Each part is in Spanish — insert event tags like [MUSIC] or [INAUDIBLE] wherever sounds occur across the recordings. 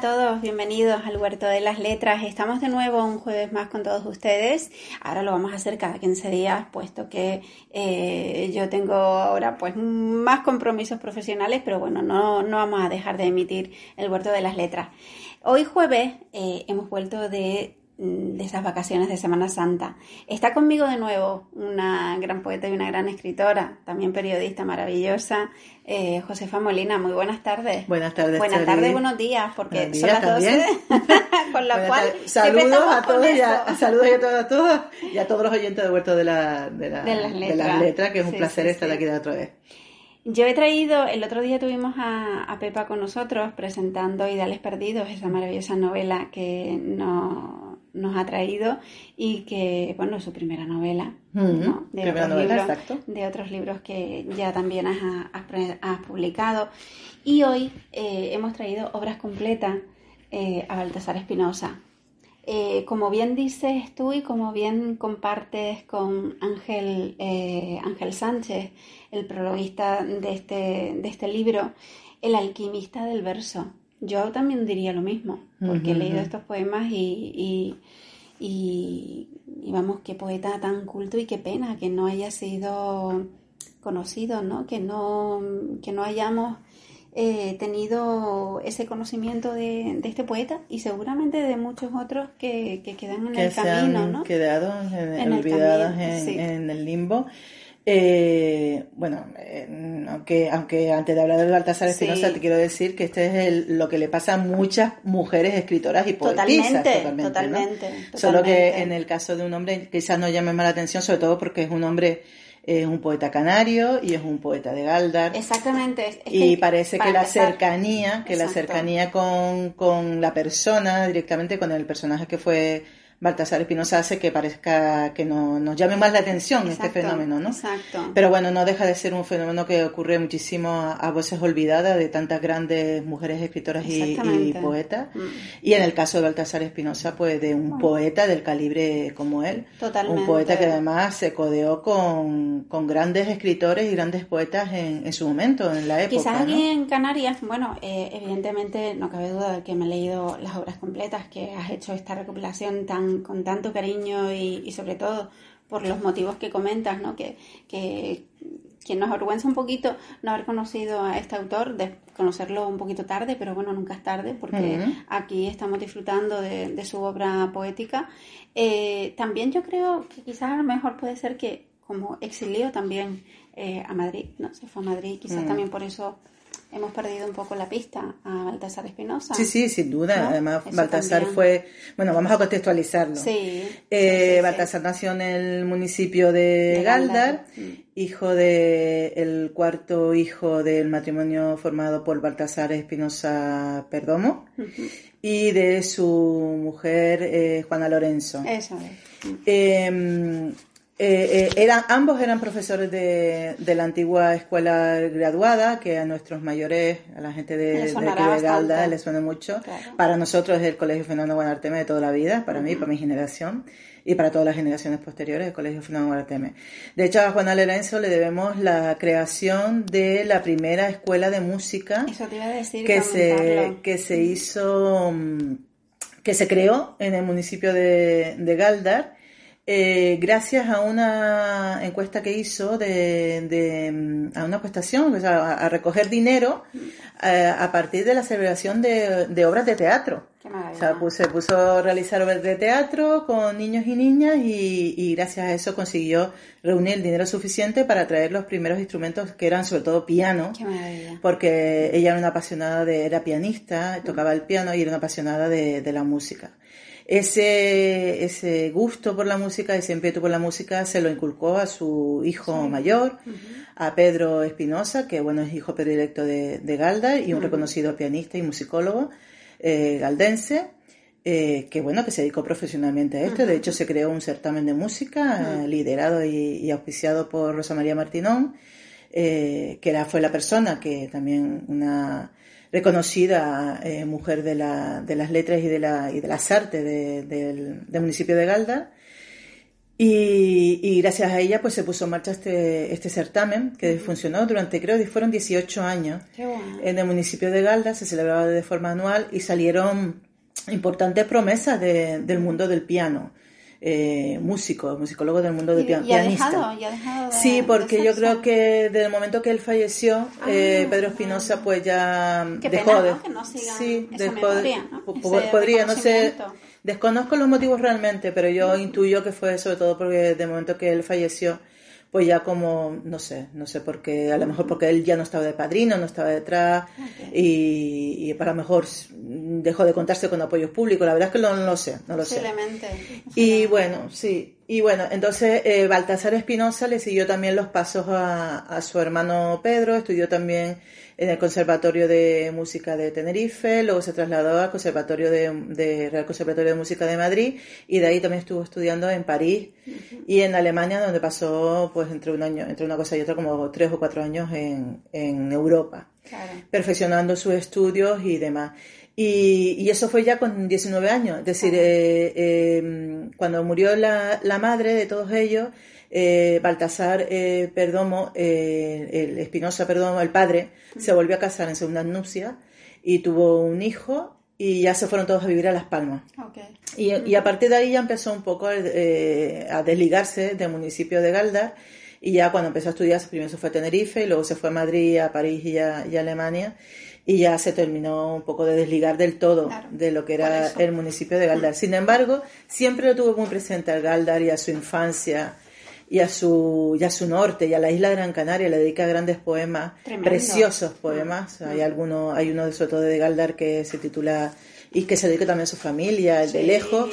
todos, bienvenidos al Huerto de las Letras. Estamos de nuevo un jueves más con todos ustedes. Ahora lo vamos a hacer cada 15 días, puesto que eh, yo tengo ahora pues más compromisos profesionales, pero bueno, no, no vamos a dejar de emitir el Huerto de las Letras. Hoy jueves eh, hemos vuelto de de esas vacaciones de Semana Santa. Está conmigo de nuevo una gran poeta y una gran escritora, también periodista maravillosa, eh, Josefa Molina. Muy buenas tardes. Buenas tardes. Buenas tardes, buenos días, porque son las 12, [LAUGHS] con la cual saludos a todos y a, saludos a [LAUGHS] todos, y a todos los oyentes de Huerto de, la, de, la, de, las, letras. que es un placer estar aquí de otra vez. Yo he traído, el otro día tuvimos a, Pepa con nosotros presentando Ideales Perdidos, esa maravillosa novela que no nos ha traído y que, bueno, es su primera novela, de, otros libros, de otros libros que ya también has, publicado. Y hoy eh, hemos traído obras completas eh, a Baltasar Espinosa. Eh, como bien dices tú y como bien compartes con Ángel, Ángel Sánchez, el prologuista de este, de este libro, El alquimista del verso. Yo también diría lo mismo, porque he leído estos poemas y, y, vamos, qué poeta tan culto y qué pena que no haya sido conocido, ¿no? Que no, que no hayamos eh, tenido ese conocimiento de, este poeta y seguramente de muchos otros que, quedan en el camino, ¿no? Quedado en, olvidados en, el limbo. Eh, bueno, eh, aunque, aunque antes de hablar de Baltasar Espinosa, te quiero decir que este es lo que le pasa a muchas mujeres escritoras y poetisas. Totalmente, totalmente, Solo que en el caso de un hombre quizás no llame más la atención, sobre todo porque es un hombre es un poeta canario y es un poeta de Galdar. Exactamente. y parece que la cercanía, que la cercanía con, con la persona, directamente con el personaje que fue Baltasar Espinosa hace que parezca que no, nos llame más la atención este fenómeno, ¿no? Exacto. Pero bueno, no deja de ser un fenómeno que ocurre muchísimo a, voces olvidadas de tantas grandes mujeres escritoras y, poetas. Mm. Y en el caso de Baltasar Espinosa, pues de un poeta del calibre como él. Totalmente. Un poeta que además se codeó con, con grandes escritores y grandes poetas en, en, su momento, en la época. Quizás aquí en Canarias, bueno, eh, evidentemente no cabe duda de que me he leído las obras completas, que has hecho esta recopilación tan con tanto cariño y, sobre todo por los motivos que comentas, ¿no? Que, que, nos avergüenza un poquito no haber conocido a este autor, de conocerlo un poquito tarde, pero bueno, nunca es tarde, porque aquí estamos disfrutando de, su obra poética. Eh, también yo creo que quizás a lo mejor puede ser que como exilió también eh, a Madrid, ¿no? Se fue a Madrid, quizás también por eso hemos perdido un poco la pista a Baltasar Espinosa. Sí, sí, sin duda. Además, Baltasar fue, bueno, vamos a contextualizarlo. Sí. Eh, Baltasar nació en el municipio de, Galdar, hijo de el cuarto hijo del matrimonio formado por Baltasar Espinosa Perdomo y de su mujer eh, Juana Lorenzo. Eso es. Eh, eh, eh, eran, ambos eran profesores de, de, la antigua escuela graduada, que a nuestros mayores, a la gente de, de, Galda, les suena mucho. Para nosotros es el Colegio Fernando Guanarteme de toda la vida, para mí, para mi generación, y para todas las generaciones posteriores, el Colegio Fernando Guanarteme. De hecho, a Juana Lorenzo le debemos la creación de la primera escuela de música que, se, que se hizo, mm, que se creó en el municipio de, de Galdar eh, gracias a una encuesta que hizo de, mm, a una prestación, o sea, a, recoger dinero eh, a partir de la celebración de, obras de teatro. o sea, se puso a realizar obras de teatro con niños y niñas y, gracias a eso consiguió reunir el dinero suficiente para traer los primeros instrumentos que eran sobre todo piano, porque ella era una apasionada de, era pianista, tocaba el piano y era una apasionada de, de la música ese, ese gusto por la música, ese ímpetu por la música se lo inculcó a su hijo mayor, a Pedro Espinosa, que bueno es hijo predilecto de, de Galda y un reconocido pianista y musicólogo eh, galdense. Eh, que bueno, que se dedicó profesionalmente a esto. De hecho, se creó un certamen de música eh, liderado y, auspiciado por Rosa María Martinón, que era, fue la persona que también una reconocida eh, mujer de, la, de, las letras y de, la, y de las artes del municipio de Galda. Y, gracias a ella pues se puso en marcha este, este certamen que funcionó durante, creo que fueron 18 años. En el municipio de Galda se celebraba de forma anual y salieron importantes promesas del mundo del piano. Eh, músico, musicólogo del mundo del piano. Y ha dejado, ya ha dejado sí, porque yo creo que desde el momento que él falleció, ah, eh, Pedro Espinosa pues ya dejó de... Que no sí, dejó de, podría, no sé Desconozco los motivos realmente, pero yo intuyo que fue sobre todo porque de momento que él falleció, pues ya como, no sé, no sé por qué, a lo mejor porque él ya no estaba de padrino, no estaba detrás y, para lo mejor dejó de contarse con apoyos públicos, la verdad es que no, lo sé, no lo sé. Y bueno, sí, y bueno, entonces eh, Baltasar Espinosa le siguió también los pasos a, a su hermano Pedro, estudió también en el Conservatorio de Música de Tenerife, luego se trasladó al Conservatorio de, Real Conservatorio de Música de Madrid y de ahí también estuvo estudiando en París y en Alemania, donde pasó pues entre un año, entre una cosa y otra como tres o cuatro años en, en Europa, perfeccionando sus estudios y demás. Y, eso fue ya con 19 años, es decir, eh, eh, cuando murió la, la madre de todos ellos, eh, Baltasar eh, Perdomo, eh, el Espinosa Perdomo, el padre, se volvió a casar en segunda nupcia y tuvo un hijo y ya se fueron todos a vivir a Las Palmas. Y, a partir de ahí ya empezó un poco eh, a desligarse del municipio de Galdar y ya cuando empezó a estudiar, primero se fue a Tenerife y luego se fue a Madrid, a París y a, Alemania y ya se terminó un poco de desligar del todo de lo que era el municipio de Galdar. Sin embargo, siempre lo tuvo muy presente al Galdar y a su infancia y a su, y a su norte y a la isla de Gran Canaria le dedica grandes poemas, preciosos poemas. Mm. Hay alguno, hay uno de sobre todo de Galdar que se titula y que se dedica también a su familia, el de lejos,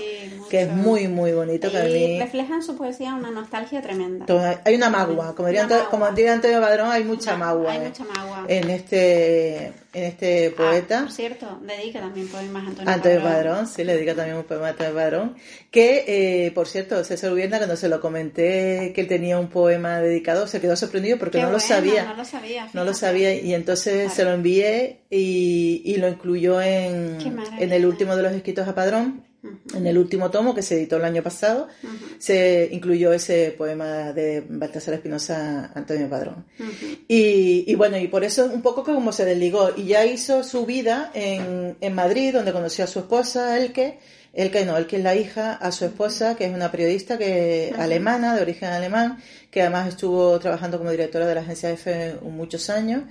que es muy, muy bonito. Y mí... refleja en su poesía una nostalgia tremenda. hay una magua, como diría, como diría Antonio Padrón, hay mucha magua. Hay mucha magua. En este, en este ah, poeta. por cierto, dedica también poemas a Antonio, Antonio Padrón. sí, le dedica también un poema a Antonio Padrón. Que, eh, por cierto, César Ubierna, cuando se lo comenté que él tenía un poema dedicado, se quedó sorprendido porque no lo sabía. No lo sabía. No lo sabía y entonces se lo envié y, y lo incluyó en, en el último de los escritos a Padrón en el último tomo que se editó el año pasado, se incluyó ese poema de Baltasar Espinosa, Antonio Padrón. y, bueno, y por eso un poco como se desligó. Y ya hizo su vida en, en Madrid, donde conoció a su esposa, Elke, Elke no, Elke es la hija, a su esposa, que es una periodista que alemana, de origen alemán, que además estuvo trabajando como directora de la agencia EFE muchos años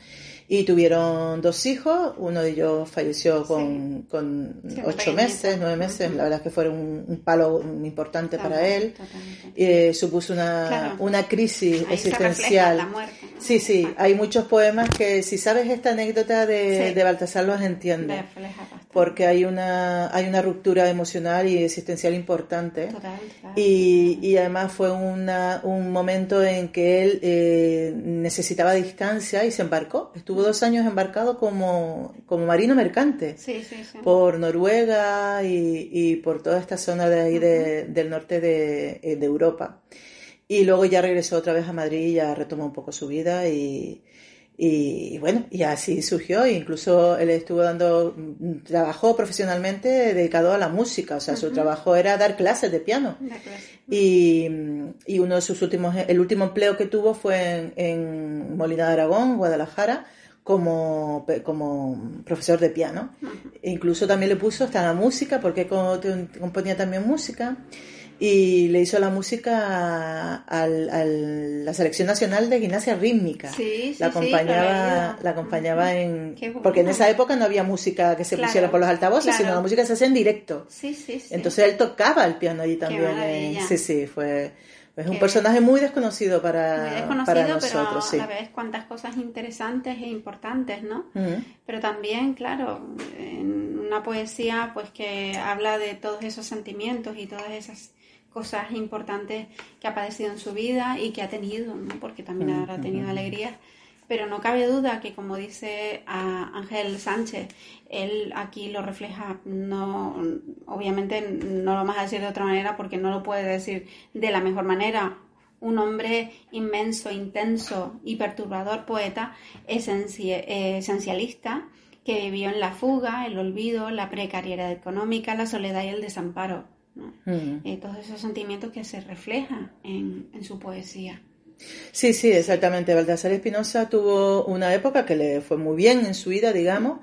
y tuvieron dos hijos, uno de ellos falleció con, con ocho meses, nueve meses, la verdad es que fue un, palo importante para él, eh, supuso una, una crisis existencial. Sí, sí, hay muchos poemas que si sabes esta anécdota de, de Baltasar los entiendes, porque hay una, hay una ruptura emocional y existencial importante. Y, y, además fue una, un momento en que él eh, necesitaba distancia y se embarcó, estuvo Tuvo dos años embarcado como, como marino mercante por Noruega y, por toda esta zona de ahí del norte de, eh, de, Europa. Y luego ya regresó otra vez a Madrid y ya retomó un poco su vida y, y bueno, y así surgió, incluso él estuvo dando, trabajó profesionalmente dedicado a la música, o sea, su trabajo era dar clases de piano. Y, y, uno de sus últimos, el último empleo que tuvo fue en, en Molina de Aragón, Guadalajara, como, como profesor de piano. Incluso también le puso hasta la música, porque componía también música, y le hizo la música a, la selección nacional de gimnasia rítmica. la acompañaba, la acompañaba en porque en esa época no había música que se pusiera por los altavoces, sino la música se hacía en directo. Entonces él tocaba el piano allí también. sí, sí, fue es un personaje muy desconocido para, para nosotros. Pero a la vez cuántas cosas interesantes e importantes, ¿no? Pero también, claro, en una poesía pues que habla de todos esos sentimientos y todas esas cosas importantes que ha padecido en su vida y que ha tenido, ¿no? Porque también ha tenido alegrías pero no cabe duda que, como dice Ángel Sánchez, él aquí lo refleja, no, obviamente no lo vamos a decir de otra manera porque no lo puede decir de la mejor manera. Un hombre inmenso, intenso y perturbador poeta, esencialista, que vivió en la fuga, el olvido, la precariedad económica, la soledad y el desamparo. ¿No? Mm. Eh, todos esos sentimientos que se reflejan en, en su poesía. Sí, sí, exactamente. Baltasar Espinosa tuvo una época que le fue muy bien en su vida, digamos,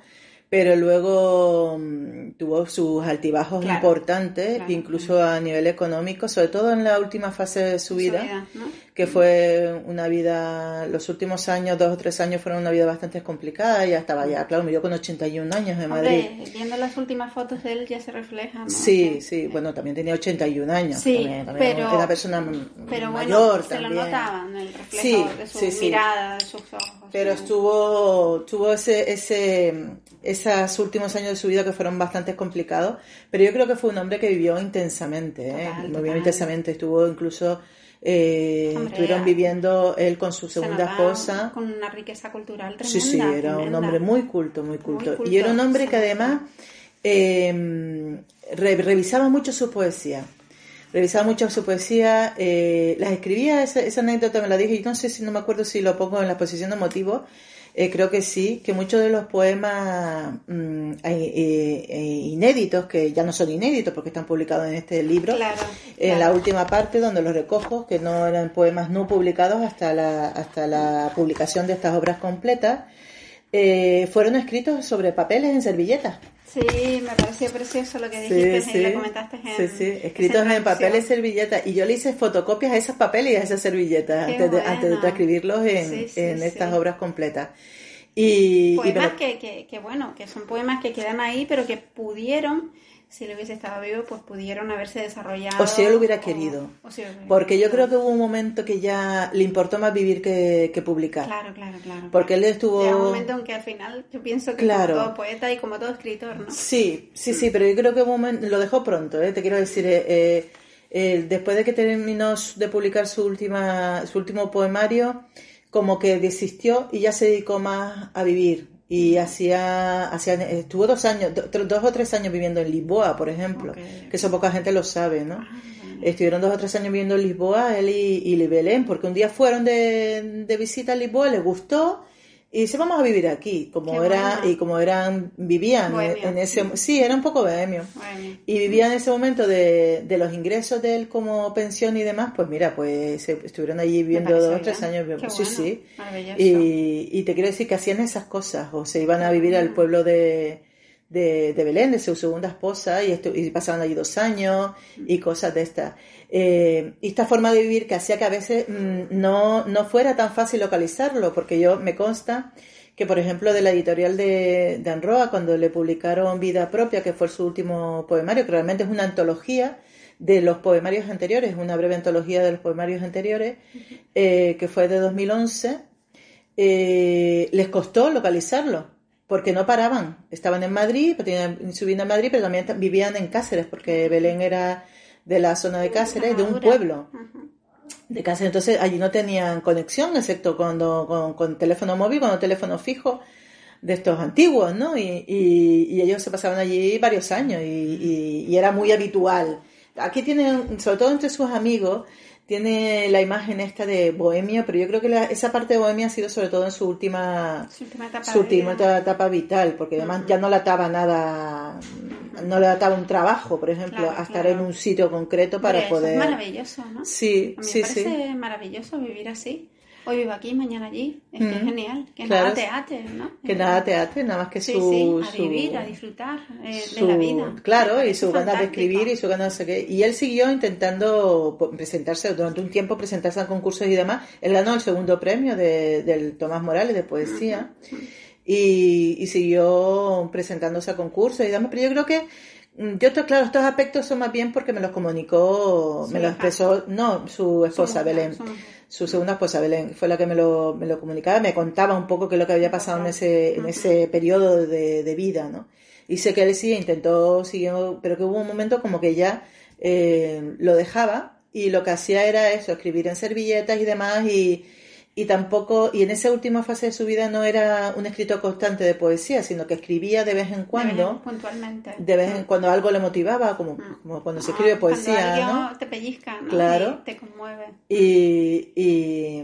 pero luego mm, tuvo sus altibajos importantes, incluso a nivel económico, sobre todo en la última fase de su vida, que fue una vida, los últimos años, dos o tres años, fueron una vida bastante complicada, ya estaba ya, claro, dio con 81 años en Madrid. viendo las últimas fotos de él ya se refleja. Sí, sí, bueno, también tenía 81 años, sí, pero, era una persona mayor se lo notaban, el reflejo de su mirada, de sus ojos. Pero estuvo, tuvo ese, ese, esos últimos años de su vida que fueron bastante complicados, pero yo creo que fue un hombre que vivió intensamente, ¿eh? vivió intensamente, estuvo incluso eh, estuvieron viviendo él con su segunda esposa. Con una riqueza cultural tremenda. Sí, sí, era un hombre muy culto, muy culto. y era un hombre que además eh, revisaba mucho su poesía. Revisaba mucho su poesía, eh, las escribía, esa, esa, anécdota me la dije, y no sé si no me acuerdo si lo pongo en la exposición de motivos, eh, creo que sí, que muchos de los poemas mm, eh, eh, inéditos, que ya no son inéditos porque están publicados en este libro, en la última parte donde los recojo, que no eran poemas no publicados hasta la, hasta la publicación de estas obras completas, fueron escritos sobre papeles en servilletas. Sí, me pareció precioso lo que dijiste sí, sí. comentaste en Sí, sí, escritos en papeles y servilletas. Y yo le hice fotocopias a esas papeles y a esas servilletas antes de, antes de transcribirlos en, en estas obras completas. Y, poemas que, que, que, bueno, que son poemas que quedan ahí, pero que pudieron si él hubiese estado vivo, pues pudieron haberse desarrollado. O si él hubiera querido. porque yo creo que hubo un momento que ya le importó más vivir que, publicar. Claro, claro, claro. Porque él estuvo. Llega un momento en que al final yo pienso que como todo poeta y como todo escritor, ¿no? Sí, sí, sí, pero yo creo que un momento, lo dejó pronto, ¿eh? te quiero decir. Eh, eh, después de que terminó de publicar su, última, su último poemario, como que desistió y ya se dedicó más a vivir y hacía, hacía estuvo dos años, dos o tres años viviendo en Lisboa, por ejemplo, que eso poca gente lo sabe, ¿no? Ah, Estuvieron dos o tres años viviendo en Lisboa, él y, y Belén, porque un día fueron de, de visita a Lisboa, les gustó y dice, vamos a vivir aquí, como era, y como eran, vivían en ese, sí, era un poco bohemio. Y vivían en ese momento de, de, los ingresos de él como pensión y demás, pues mira, pues estuvieron allí viviendo dos o tres años. sí, sí. Y, y te quiero decir que hacían esas cosas, o se iban a vivir al mm. pueblo de, de, de, Belén, de su segunda esposa, y, y pasaban allí dos años y cosas de estas. Eh, y esta forma de vivir que hacía que a veces mm, no, no fuera tan fácil localizarlo, porque yo me consta que, por ejemplo, de la editorial de, de Anroa, cuando le publicaron Vida Propia, que fue su último poemario, que realmente es una antología de los poemarios anteriores, una breve antología de los poemarios anteriores, eh, que fue de 2011, eh, les costó localizarlo porque no paraban. Estaban en Madrid, tenían su vida en Madrid, pero también vivían en Cáceres, porque Belén era de la zona de Cáceres, de un pueblo de Cáceres. Entonces allí no tenían conexión, excepto cuando con, teléfono móvil, con teléfono fijo de estos antiguos, ¿no? Y, y, ellos se pasaban allí varios años y, y, era muy habitual. Aquí tienen, sobre todo entre sus amigos, tiene la imagen esta de Bohemia, pero yo creo que esa parte de Bohemia ha sido sobre todo en su última, su última etapa, vital, porque además ya no la ataba nada, no le ataba un trabajo, por ejemplo, a estar en un sitio concreto para poder. es maravilloso, ¿no? Sí, a mí sí, me parece maravilloso vivir así hoy vivo aquí, mañana allí. Es que es genial. Que nada teate, ¿no? Que nada teate, nada más que su... Sí, a vivir, a disfrutar eh, de la vida. Claro, y su ganas de escribir y su ganas de... qué. Y él siguió intentando presentarse, durante un tiempo presentarse a concursos y demás. Él ganó el segundo premio de, del Tomás Morales de poesía. y, y, siguió presentándose a concursos y demás. Pero yo creo que mm, yo, claro, estos aspectos son más bien porque me los comunicó, me los expresó, no, su esposa Belén su segunda esposa, Belén, fue la que me lo, me lo comunicaba, me contaba un poco qué es lo que había pasado en ese, en ese periodo de, de vida, ¿no? Y sé que él sí intentó, siguió, pero que hubo un momento como que ya eh, lo dejaba y lo que hacía era eso, escribir en servilletas y demás y, y tampoco, y en esa última fase de su vida no era un escrito constante de poesía, sino que escribía de vez en cuando. puntualmente. De vez en cuando algo le motivaba, como, mm. como cuando se escribe poesía. Cuando ¿no? te pellizca, ¿no? Claro. te conmueve. Y, y,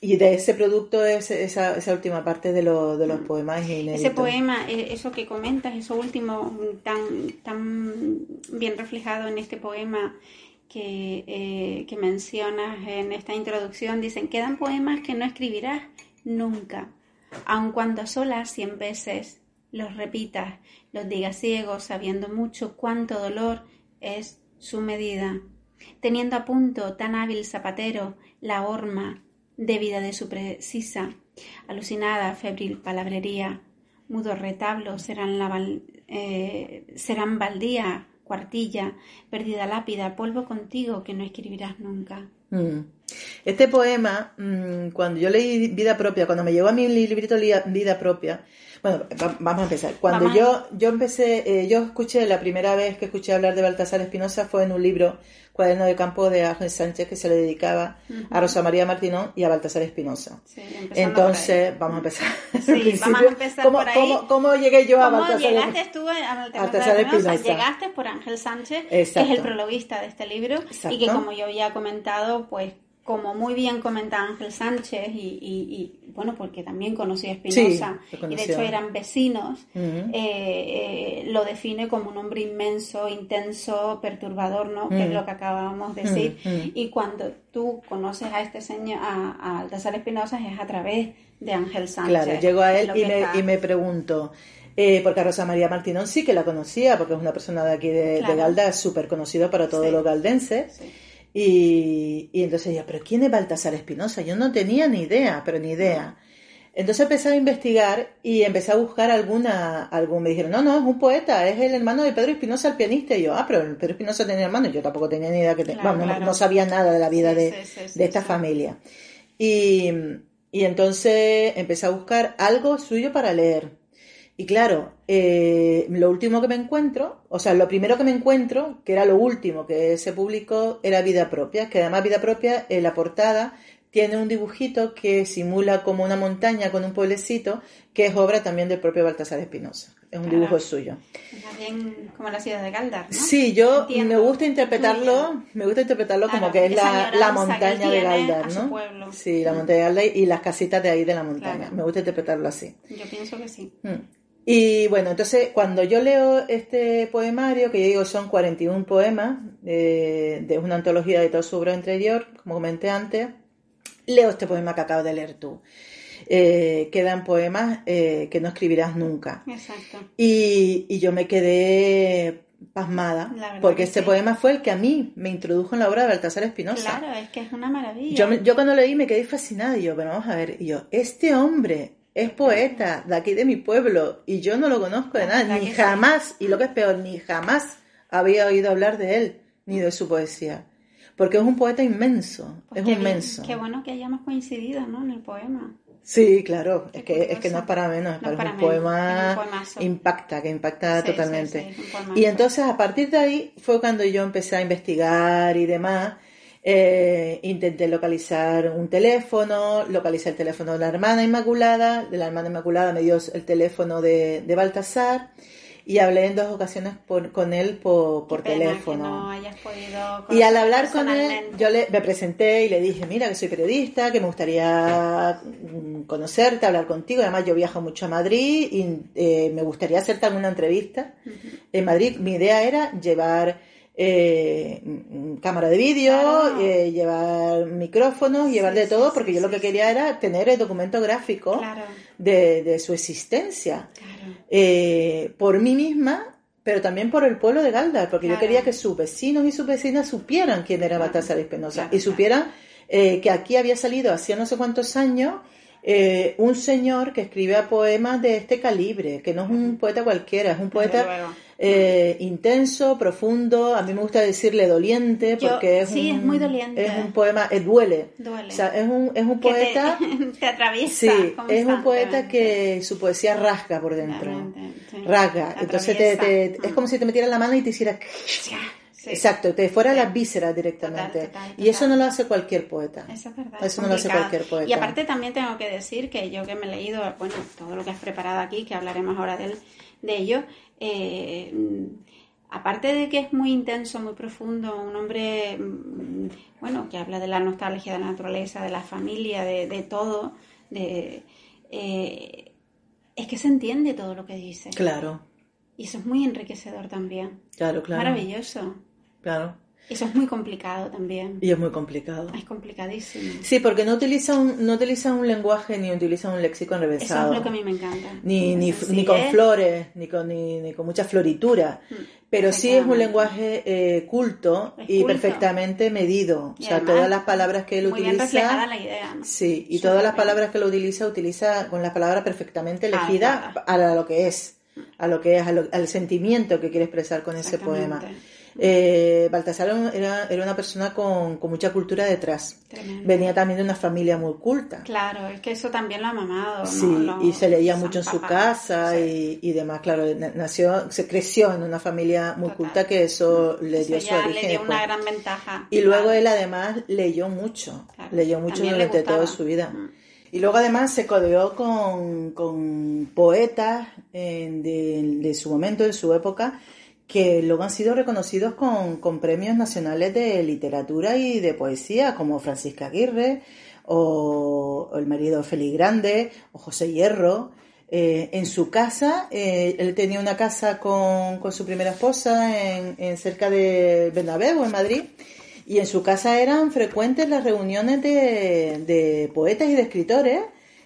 y de ese producto es esa, esa última parte de, lo, de los mm. poemas inéditos. Ese poema, e, eso que comentas, eso último tan, tan bien reflejado en este poema que, eh, que mencionas en esta introducción, dicen, quedan poemas que no escribirás nunca, aun cuando solas cien veces los repitas, los digas ciegos, sabiendo mucho cuánto dolor es su medida, teniendo a punto tan hábil zapatero la horma débida de su precisa, alucinada, febril palabrería, mudo retablo serán, la eh, serán baldía, cuartilla, perdida lápida, polvo contigo que no escribirás nunca. Mm. Este poema, mm, cuando yo leí Vida Propia, cuando me llegó a mi librito Vida Propia, bueno, vamos a empezar. Cuando yo yo empecé, eh, yo escuché, la primera vez que escuché hablar de Baltasar Espinosa fue en un libro, Cuaderno de Campo de Ángel Sánchez, que se le dedicaba a Rosa María Martinón y a Baltasar Espinosa. Entonces, vamos a empezar. [LAUGHS] Sí, vamos a empezar ¿Cómo, por ahí. ¿cómo, ¿Cómo, llegué yo a Baltasar llegaste tú a Baltasar, Espinosa? Llegaste por Ángel Sánchez, que es el prologuista de este libro, y que como yo he comentado, pues como muy bien comenta Ángel Sánchez, y, bueno, porque también conocía a Espinosa, y de hecho eran vecinos, eh, eh, lo define como un hombre inmenso, intenso, perturbador, ¿no? Que es lo que acabábamos de decir. Y cuando tú conoces a este señor, a, a Espinosa, es a través de Ángel Sánchez. Claro, llego a él y me, y me pregunto. Eh, porque a Rosa María Martinón sí que la conocía, porque es una persona de aquí de, Galda, súper conocido para todos los galdenses. Y, y entonces yo, ¿pero quién es Baltasar Espinosa? Yo no tenía ni idea, pero ni idea. Entonces empecé a investigar y empecé a buscar alguna, algún, me dijeron, no, no, es un poeta, es el hermano de Pedro Espinosa, el pianista. Y yo, ah, pero Pedro Espinosa tenía hermano, yo tampoco tenía ni idea que tenía, no, sabía nada de la vida de, de, esta familia. Y, y entonces empecé a buscar algo suyo para leer. Y claro, eh, lo último que me encuentro, o sea, lo primero que me encuentro, que era lo último que se publicó, era Vida Propia, que además Vida Propia, en la portada, tiene un dibujito que simula como una montaña con un pueblecito, que es obra también del propio Baltasar Espinosa. Es un dibujo suyo. También como la ciudad de Galdar, ¿no? Sí, yo me gusta interpretarlo, me gusta interpretarlo como que es la, montaña de Galdar, ¿no? Sí, la montaña de Galdar y las casitas de ahí de la montaña. Me gusta interpretarlo así. Yo pienso que sí. Mm. Y bueno, entonces cuando yo leo este poemario, que yo digo son 41 poemas, de una antología de todo su obra anterior, como comenté antes, leo este poema que acabo de leer tú. Eh, quedan poemas eh, que no escribirás nunca. Exacto. Y, y yo me quedé pasmada, porque este poema fue el que a mí me introdujo en la obra de Baltasar Espinosa. Claro, es que es una maravilla. Yo, yo cuando leí me quedé fascinada y yo, pero vamos a ver, y yo, este hombre es poeta de aquí de mi pueblo y yo no lo conozco de nada, ni jamás, y lo que es peor, ni jamás había oído hablar de él, ni de su poesía. Porque es un poeta inmenso, pues es inmenso. Qué bueno que hayamos coincidido, ¿no? En el poema. Sí, claro, es que, es que no es para menos, es para un poema impacta, que impacta totalmente. y entonces a partir de ahí fue cuando yo empecé a investigar y demás, eh, intenté localizar un teléfono, localicé el teléfono de la hermana Inmaculada, de la hermana Inmaculada me dio el teléfono de, de Baltasar y hablé en dos ocasiones con él por, teléfono. y al hablar con él, yo le, me presenté y le dije, mira, que soy periodista, que me gustaría mm, conocerte, hablar contigo. Además, yo viajo mucho a Madrid y eh, me gustaría hacerte alguna entrevista. En Madrid mi idea era llevar eh, cámara de vídeo, eh, llevar micrófonos, llevar de todo, porque yo lo que quería era tener el documento gráfico de, su existencia. Eh, por mí misma, pero también por el pueblo de Galdar, porque yo quería que sus vecinos y sus vecinas supieran quién era Baltasar Espinosa. Y supieran que aquí había salido hacía no sé cuántos años un señor que escribía poemas de este calibre, que no es un poeta cualquiera, es un poeta eh, intenso, profundo, a mí me gusta decirle doliente porque es, sí, un, es muy doliente. es un poema, es duele. O sea, es un, es un poeta... [LAUGHS] Te, atraviesa. Sí, es un poeta que su poesía rasga por dentro. Rasga. Entonces te, es como si te metieran la mano y te hiciera... [LAUGHS] Exacto, te fuera las vísceras directamente. Y eso no lo hace cualquier poeta. Eso es verdad. Eso no lo hace cualquier poeta. Y aparte también tengo que decir que yo que me he leído, bueno, todo lo que has preparado aquí, que hablaremos ahora de, de ello, eh, aparte de que es muy intenso, muy profundo, un hombre, mm, bueno, que habla de la nostalgia de la naturaleza, de la familia, de, todo, de, eh, es que se entiende todo lo que dice. Claro. Y eso es muy enriquecedor también. Claro, claro. Maravilloso. Claro. Eso es muy complicado también. Y es muy complicado. Es complicadísimo. Sí, porque no utiliza un, no utiliza un lenguaje ni utiliza un léxico enrevesado. Eso es lo que a mí me encanta. Ni, ni, ni con flores, ni con, ni, con mucha floritura. Mm, Pero sí es un lenguaje eh, culto y perfectamente medido. o sea, todas las palabras que él muy utiliza. Bien la idea. Sí, y todas las palabras que él utiliza, utiliza con las palabras perfectamente elegidas a lo que es, a lo que es, al sentimiento que quiere expresar con ese poema. Eh, Baltasar era, era, una persona con, mucha cultura detrás. Venía también de una familia muy culta. Claro, es que eso también lo ha mamado. Sí, y se leía mucho en su casa y, demás. Claro, nació, se creció en una familia muy culta que eso le dio su origen. Le dio una gran ventaja. Y luego él además leyó mucho, leyó mucho durante toda su vida. Mm. Y luego además se codeó con, poetas de, de, su momento, de su época, que luego han sido reconocidos con, premios nacionales de literatura y de poesía, como Francisca Aguirre, o, el marido Félix Grande, o José Hierro. Eh, en su casa, eh, él tenía una casa con, su primera esposa en, cerca de Bernabéu, en Madrid, y en su casa eran frecuentes las reuniones de, de poetas y de escritores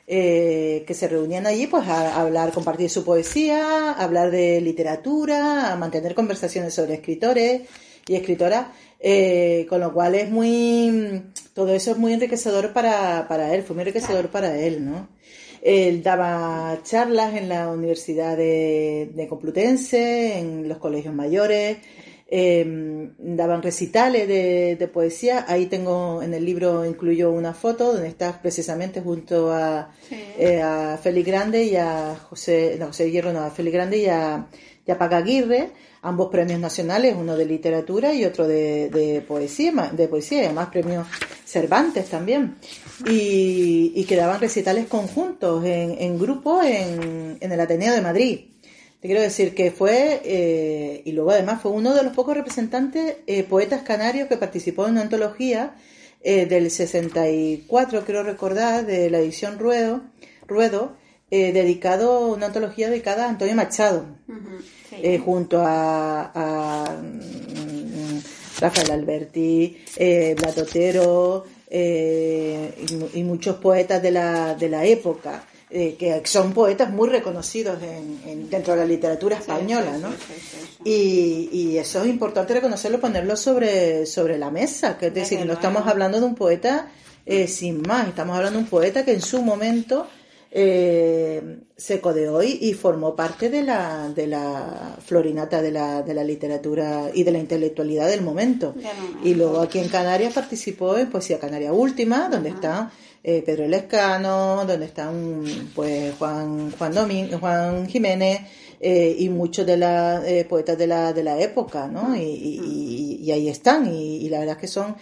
eh, que se reunían allí pues a, hablar, compartir su poesía, hablar de literatura, a mantener conversaciones sobre escritores y escritoras, eh, con lo cual es muy, todo eso es muy enriquecedor para, para él, fue muy enriquecedor para él, ¿no? Él daba charlas en la Universidad de, de Complutense, en los colegios mayores, Em, daban recitales de, poesía. Ahí tengo en el libro, incluyo una foto donde estás precisamente junto a, eh, a Félix Grande y a José, no, José Hierro, no, a Félix Grande y a, y a Aguirre, ambos premios nacionales, uno de literatura y otro de, poesía, de poesía, y además premios Cervantes también. Y, y que daban recitales conjuntos en, en grupo en, en el Ateneo de Madrid quiero decir que fue, eh, y luego además fue uno de los pocos representantes eh, poetas canarios que participó en una antología eh, del 64, creo recordar, de la edición Ruedo, Ruedo dedicado, una antología dedicada a Antonio Machado, junto a, mm, Rafael Alberti, Blatotero y, y, muchos poetas de la, de la época. Eh, que son poetas muy reconocidos en, dentro de la literatura española, ¿no? y, eso es importante reconocerlo, ponerlo sobre, sobre la mesa, que es decir, no estamos hablando de un poeta eh, sin más, estamos hablando de un poeta que en su momento eh, se codeó y, y, formó parte de la, de la florinata de la, de la literatura y de la intelectualidad del momento. y luego aquí en Canarias participó en Poesía Canaria Última, donde está eh, Pedro Lescano, donde están pues Juan Juan, Juan Jiménez eh, y muchos de los eh, poetas de la, de la época, ¿no? Y, ahí están, y, la verdad es que son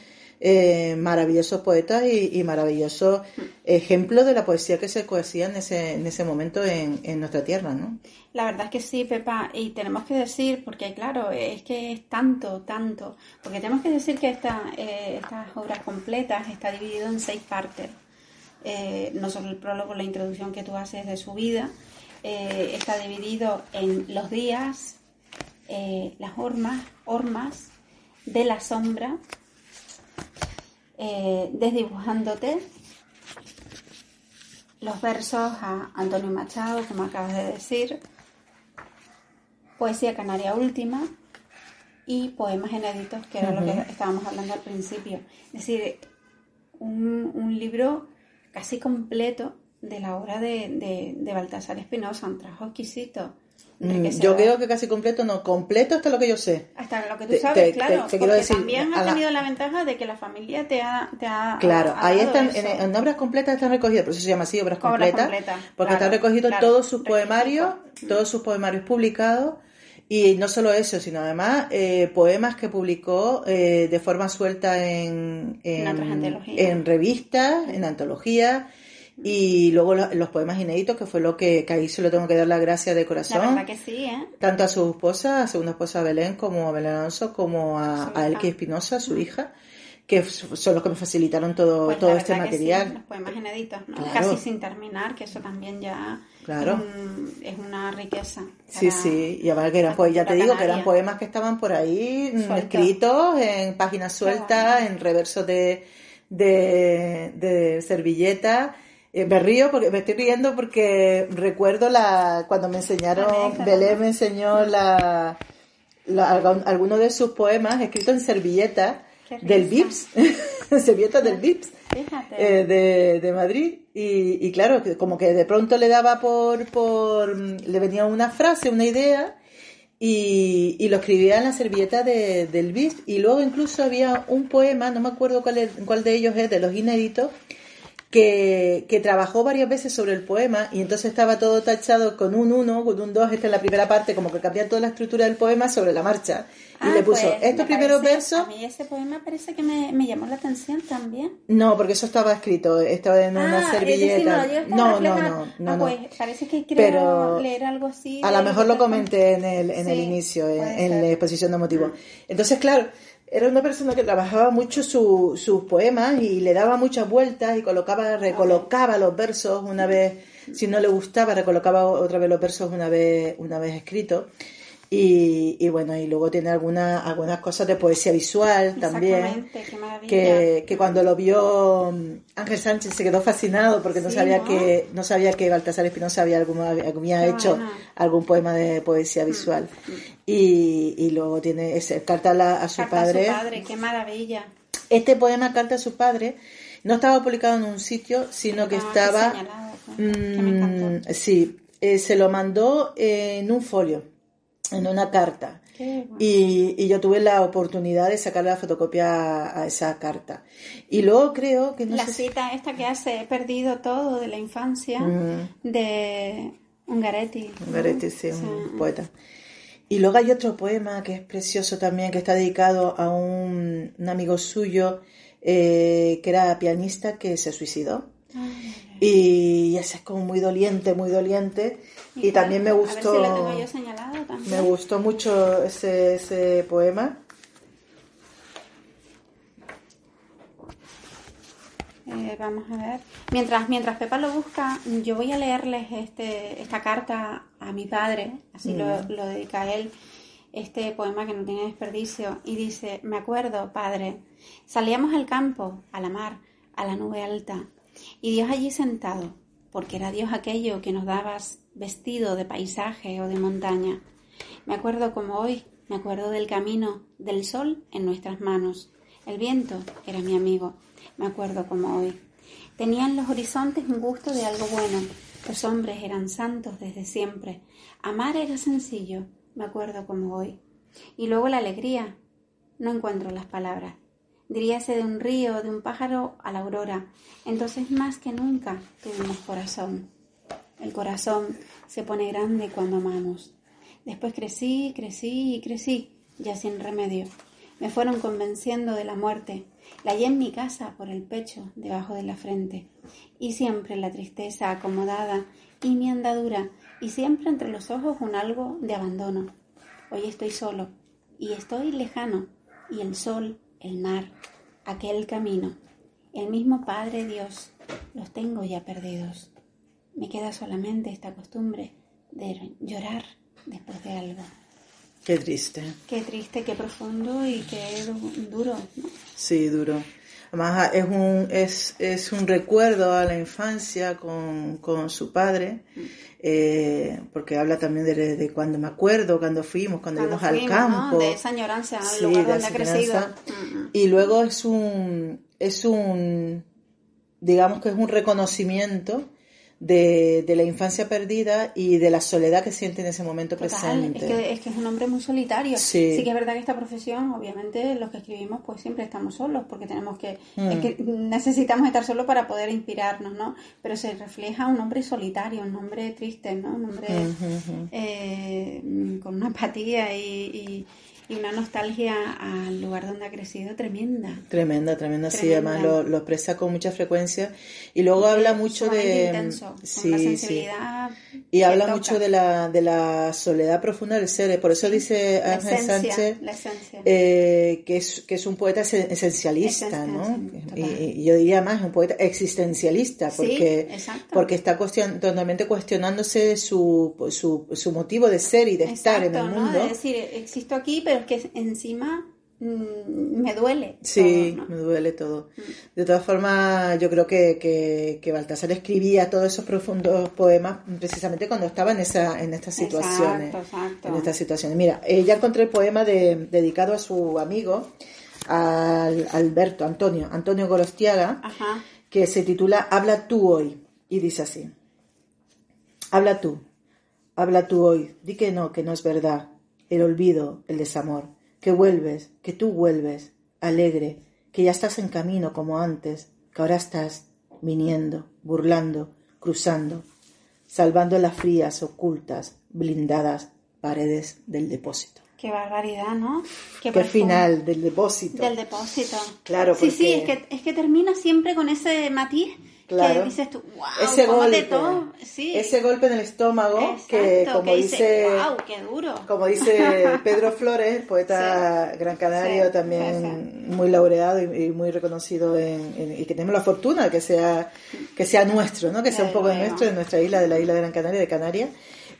maravillosos poetas y, maravillosos ejemplos de la poesía que se cohesía en ese, en ese momento en, en nuestra tierra, ¿no? La verdad es que sí, Pepa, y tenemos que decir, porque claro, es que es tanto, tanto, porque tenemos que decir que esta, estas obras completas está dividido en seis partes. Eh, no solo el prólogo, la introducción que tú haces de su vida, eh, está dividido en los días, eh, las hormas, hormas de la sombra, desdibujándote, los versos a Antonio Machado, como acabas de decir, poesía canaria última y poemas inéditos, que era lo que estábamos hablando al principio. Es decir, un, un libro casi completo de la obra de, de, Baltasar Espinosa, un trabajo exquisito. Mm, yo creo que casi completo, no, completo hasta lo que yo sé. Hasta lo que tú sabes, claro. porque también has tenido la ventaja de que la familia te ha. Te ha claro, ahí están, en, obras completas están recogidas, por eso se llama así, obras completas. porque están recogidos todos sus poemarios, todos sus poemarios publicados y no solo eso, sino además eh, poemas que publicó eh, de forma suelta en, en, en revistas, en antologías, Y luego los poemas inéditos, que fue lo que, que ahí se lo tengo que dar la gracia de corazón. La verdad que sí, ¿eh? Tanto a su esposa, a segunda esposa Belén, como a Belén Alonso, como a, a Elke Espinosa, su hija que son los que me facilitaron todo, pues todo este material. Sí, los poemas inéditos, ¿no? Casi sin terminar, que eso también ya claro. es una riqueza. Sí, sí, y además que eran, pues, ya te digo que eran poemas que estaban por ahí mm, escritos en páginas sueltas, en reversos de, de, de servilleta. Eh, me río porque me estoy riendo porque recuerdo la cuando me enseñaron, Belén me enseñó la, la, algunos de sus poemas escritos en servilleta del VIPS, [LAUGHS] servilleta del VIPS eh, de, de, Madrid. Y, y, claro, como que de pronto le daba por, por, le venía una frase, una idea, y, y lo escribía en la servilleta de, del VIPS. Y luego incluso había un poema, no me acuerdo cuál, cuál de ellos es, de los inéditos, que, que, trabajó varias veces sobre el poema y entonces estaba todo tachado con un 1, con un 2, esta es la primera parte, como que cambiaba toda la estructura del poema sobre la marcha. y le puso pues, estos primeros versos. A mí ese poema parece que me, me, llamó la atención también. No, porque eso estaba escrito, estaba en una ah, servilleta. no, no, no, no, ah, pues parece que creo Pero leer algo así. A lo mejor lo comenté en el, en el inicio, en, la exposición de motivos. Entonces, claro era una persona que trabajaba mucho sus poemas y le daba muchas vueltas y colocaba, recolocaba los versos una vez, si no le gustaba, recolocaba otra vez los versos una vez, una vez escritos. Y, y, bueno, y luego tiene algunas algunas cosas de poesía visual también. que, que cuando lo vio mm, Ángel Sánchez se quedó fascinado porque no sabía que no sabía que Baltasar Espinosa había, había hecho algún poema de poesía mm, visual. Mm. Y, y luego tiene ese, carta a, su padre. A su padre, qué maravilla. Este poema, Carta a su padre, no estaba publicado en un sitio, sino que estaba. sí, eh, se lo mandó en un folio en una carta. Y, y, yo tuve la oportunidad de sacar la fotocopia a, esa carta. Y luego creo que... No la cita esta que hace, he perdido todo de la infancia, de Ungaretti. Ungaretti, sí, un poeta. Y luego hay otro poema que es precioso también, que está dedicado a un, amigo suyo eh, que era pianista que se suicidó. Y ese es como muy doliente, muy doliente. Y, también me gustó. Me gustó mucho ese, ese poema. Eh, vamos a ver. Mientras, mientras Pepa lo busca, yo voy a leerles este, esta carta a mi padre, así lo, mm. lo dedica a él, este poema que no tiene desperdicio, y dice, me acuerdo, padre, salíamos al campo, a la mar, a la nube alta, y Dios allí sentado, porque era Dios aquello que nos dabas vestido de paisaje o de montaña. Me acuerdo como hoy, me acuerdo del camino, del sol en nuestras manos. El viento era mi amigo, me acuerdo como hoy. Tenían los horizontes un gusto de algo bueno. Los hombres eran santos desde siempre. Amar era sencillo, me acuerdo como hoy. Y luego la alegría. No encuentro las palabras diríase de un río, de un pájaro a la aurora. Entonces más que nunca tuvimos corazón. El corazón se pone grande cuando amamos. Después crecí, crecí y crecí, ya sin remedio. Me fueron convenciendo de la muerte. La hallé en mi casa por el pecho, debajo de la frente. Y siempre la tristeza acomodada y mi andadura, y siempre entre los ojos un algo de abandono. Hoy estoy solo, y estoy lejano, y el sol el mar, aquel camino, el mismo Padre Dios, los tengo ya perdidos. Me queda solamente esta costumbre de llorar después de algo. Qué triste. Qué triste, qué profundo y qué duro. Sí, duro. Además es un, es, es un recuerdo a la infancia con, con su padre, eh, porque habla también de, cuando me acuerdo, cuando fuimos, cuando, íbamos al campo. De esa añoranza al lugar donde ha crecido. Y luego es un, es un, digamos que es un reconocimiento de, de, la infancia perdida y de la soledad que siente en ese momento presente. Es que, es que es un hombre muy solitario. Sí. que es verdad que esta profesión, obviamente, los que escribimos, pues siempre estamos solos, porque tenemos que, que mm. necesitamos estar solos para poder inspirarnos, ¿no? Pero se refleja un hombre solitario, un hombre triste, ¿no? Un hombre eh, con una apatía y, y una nostalgia al lugar donde ha crecido tremenda. Tremenda, tremenda, sí, además lo, lo, expresa con mucha frecuencia y luego habla mucho de... Intenso, sí, sí. Y habla mucho de la, de la soledad profunda del ser, por eso dice Ángel Sánchez eh, que, es, que es un poeta esencialista, ¿no? Y, yo diría más, un poeta existencialista, porque, porque está cuestion, totalmente cuestionándose su, su, su, motivo de ser y de estar en el mundo. Es decir, existo aquí, pero es que encima mm, me duele. Sí, me duele todo. Mm. De todas formas, yo creo que, que, que, Baltasar escribía todos esos profundos poemas precisamente cuando estaba en esa en estas situaciones. En estas situaciones. Mira, eh, ya encontré el poema de, dedicado a su amigo, al Alberto, Antonio, Antonio Gorostiaga, que se titula Habla tú hoy. Y dice así. Habla tú, habla tú hoy, di que no, que no es verdad, el olvido, el desamor, que vuelves, que tú vuelves, alegre, que ya estás en camino como antes, que ahora estás viniendo, burlando, cruzando, salvando las frías, ocultas, blindadas paredes del depósito. Qué barbaridad, ¿no? Qué, final del depósito. Del depósito. Claro, Sí, sí, es que, es que termina siempre con ese matiz Claro. dices tú, wow, ese golpe, ese golpe en el estómago que como dice, wow, qué duro. como dice [LAUGHS] Pedro Flores, poeta gran canario también muy laureado y, muy reconocido en, y que tenemos la fortuna de que sea que sea nuestro, ¿no? Que sea un poco de nuestro, de nuestra isla, de la isla de Gran Canaria, de Canarias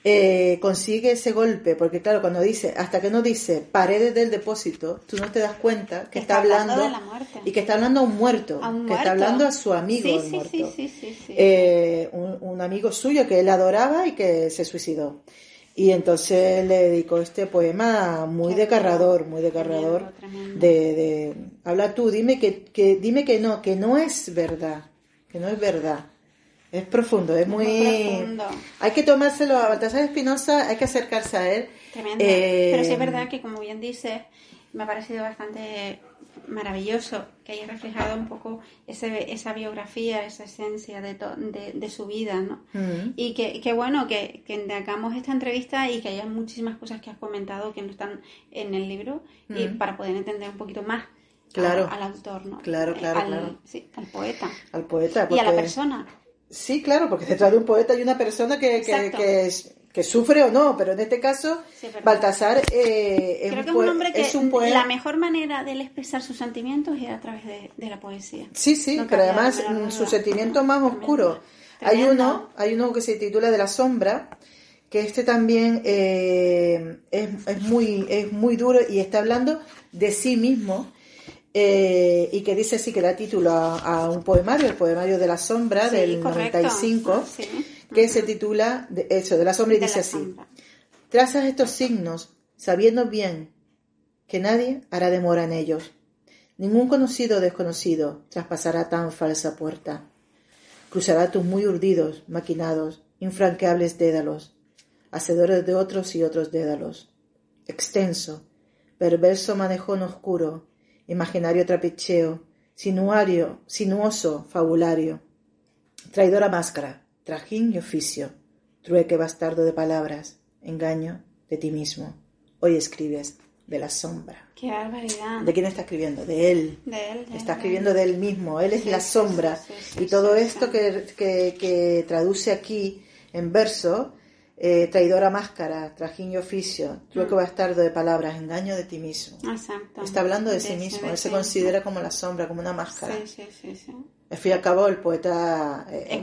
eh, consigue ese golpe, porque claro, cuando dice, hasta que no dice paredes del depósito, tú no te das cuenta que, está, hablando, y que está hablando a un muerto, que está hablando a su amigo muerto, eh, un, amigo suyo que él adoraba y que se suicidó. Y entonces le dedicó este poema muy desgarrador, muy desgarrador, de, de, habla tú, dime que, que, dime que no, que no es verdad, que no es verdad. Es profundo, es muy... Hay que tomárselo a Baltasar Espinosa, hay que acercarse a él. Tremendo. Pero sí es eh, verdad que, como bien dices, me ha parecido bastante maravilloso que haya reflejado un poco ese, esa biografía, esa esencia de, de, su vida, ¿no? Y que, bueno, que, que, hagamos esta entrevista y que haya muchísimas cosas que has comentado que no están en el libro y para poder entender un poquito más claro. al autor, ¿no? Claro, claro, al, claro. Sí, al poeta. Al poeta. Y a la persona. Sí, claro, porque se trata de un poeta y una persona que, que, que, sufre o no, pero en este caso, Baltasar eh, es, un, que es un hombre que la mejor manera de él expresar sus sentimientos era a través de, la poesía. Sí, sí, pero además mm, su sentimiento más oscuro. Hay uno, hay uno que se titula De la sombra, que este también eh, es, es, muy, es muy duro y está hablando de sí mismo eh, y que dice así que da título a, un poemario, el poemario de la sombra del 95, ah, que se titula de eso, de la sombra y dice así, trazas estos signos sabiendo bien que nadie hará demora en ellos. Ningún conocido o desconocido traspasará tan falsa puerta. Cruzará tus muy urdidos, maquinados, infranqueables dédalos, hacedores de otros y otros dédalos. Extenso, perverso manejón oscuro, imaginario trapicheo, sinuario, sinuoso fabulario, traidora máscara, trajín y oficio, trueque bastardo de palabras, engaño de ti mismo. Hoy escribes de la sombra. ¡Qué barbaridad! ¿De quién está escribiendo? De él. De él. está escribiendo de él mismo. Él es la sombra. y todo esto que, que, que traduce aquí en verso eh, traidora máscara, trajín y oficio, trueco mm. bastardo de palabras, engaño de ti mismo. Exacto. Está hablando de, sí mismo, él se considera como la sombra, como una máscara. Sí, sí, sí. Al fin y al cabo, el poeta eh,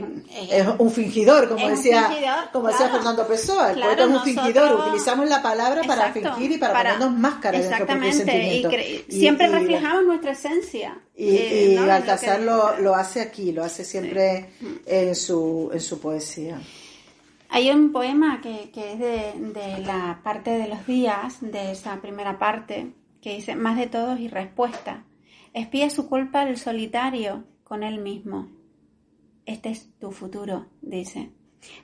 es, un fingidor, como decía, como decía Fernando Pessoa. El poeta es un fingidor. Utilizamos la palabra para fingir y para, ponernos máscara Exactamente. Y, siempre reflejamos nuestra esencia. Y, eh, Baltasar lo, lo, hace aquí, lo hace siempre en, su, en su poesía. Hay un poema que, es de, la parte de los días, de esa primera parte, que dice, más de todos y respuesta. Espía su culpa el solitario con él mismo. Este es tu futuro, dice.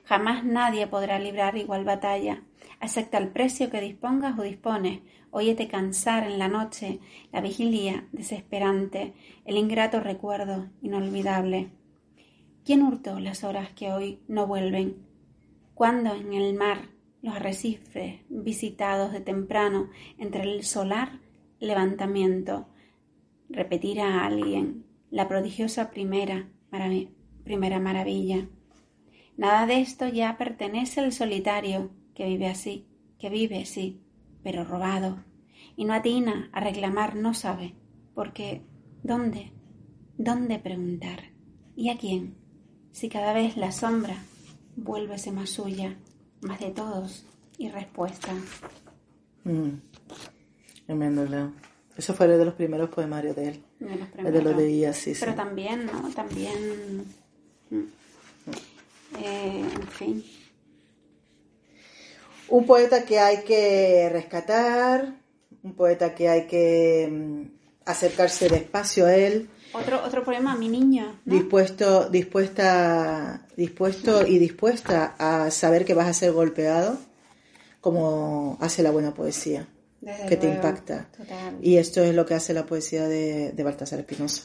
Jamás nadie podrá librar igual batalla. Acepta el precio que dispongas o dispones. Óyete cansar en la noche, la vigilia desesperante, el ingrato recuerdo inolvidable. ¿Quién hurtó las horas que hoy no vuelven? Cuando en el mar los arrecifes visitados de temprano entre el solar levantamiento, repetir a alguien la prodigiosa primera, primera maravilla. Nada de esto ya pertenece al solitario que vive así, que vive, sí, pero robado, y no atina a reclamar, no sabe, porque ¿dónde? ¿Dónde preguntar? ¿Y a quién? Si cada vez la sombra vuélvese más suya, más de todos, y respuesta. Mm. Tremendo, Eso fue de los primeros poemarios de él. De los primeros. De lo de sí, Pero también, ¿no? También. Mm. Eh, en fin. Un poeta que hay que rescatar, un poeta que hay que mm, acercarse despacio a él. Otro, otro poema, mi niño. Dispuesto, dispuesta, dispuesto y dispuesta a saber que vas a ser golpeado, como hace la buena poesía que te impacta. Y esto es lo que hace la poesía de, de Baltasar Espinosa.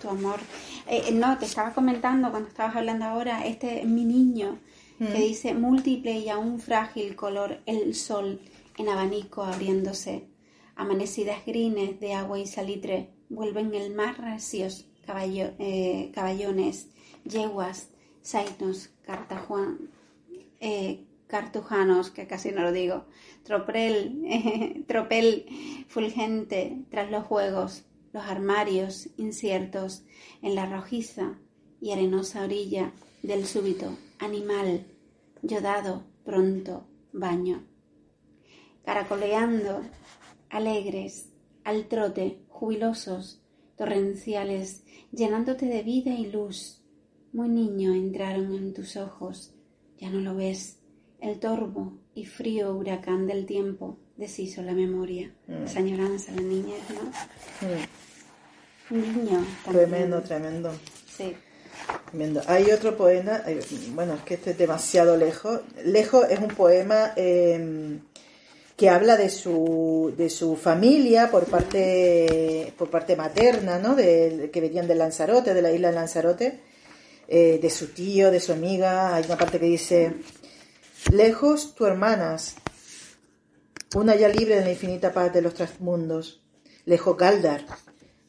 Tu amor. Eh, eh, no, te estaba comentando cuando estabas hablando ahora, este mi niño, que mm. dice múltiple y aún frágil color, el sol en abanico abriéndose. Amanecidas grines de agua y salitre vuelven el mar recios eh, caballones, yeguas, sainos, cartajuan, cartujanos, que casi no lo digo, tropel, [LAUGHS] tropel fulgente tras los juegos, los armarios inciertos en la rojiza y arenosa orilla del súbito animal, yodado pronto baño. Caracoleando, alegres, al trote, jubilosos, torrenciales, llenándote de vida y luz. Muy niño entraron en tus ojos, ya no lo ves, el torvo y frío huracán del tiempo deshizo la memoria. Mm. Esa añoranza, la niñez, ¿no? Mm. Niño. Tremendo, tremendo. Sí. Tremendo. Hay otro poema, eh, bueno, es que este es demasiado lejos. Lejos es un poema em, que habla de su, de su familia por parte, por parte materna, ¿no? De, que venían de Lanzarote, de la isla de Lanzarote, eh, de su tío, de su amiga. Hay una parte que dice Lejos tu hermanas, una ya libre de la infinita paz de los trasmundos. Lejos Galdar,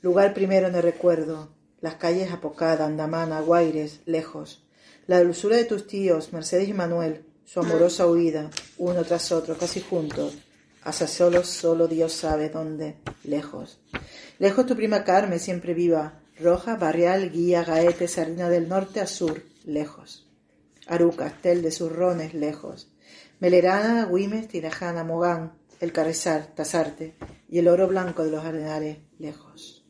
lugar primero en el recuerdo. Las calles Apocada, Andamana, Guaires, lejos. La dulzura de tus tíos, Mercedes y Manuel, su amorosa huida, uno tras otro, casi juntos. Hasta solo, solo Dios sabe dónde, lejos. Lejos tu prima Carmen, siempre viva, roja, barrial, guía, gaete, sardina del norte a sur, lejos. Aru, Castel de Zurrones, lejos. Melerana, Güimes, Tinajana, Mogán, el Carrizal, Tasarte y el oro blanco de los arenales, lejos.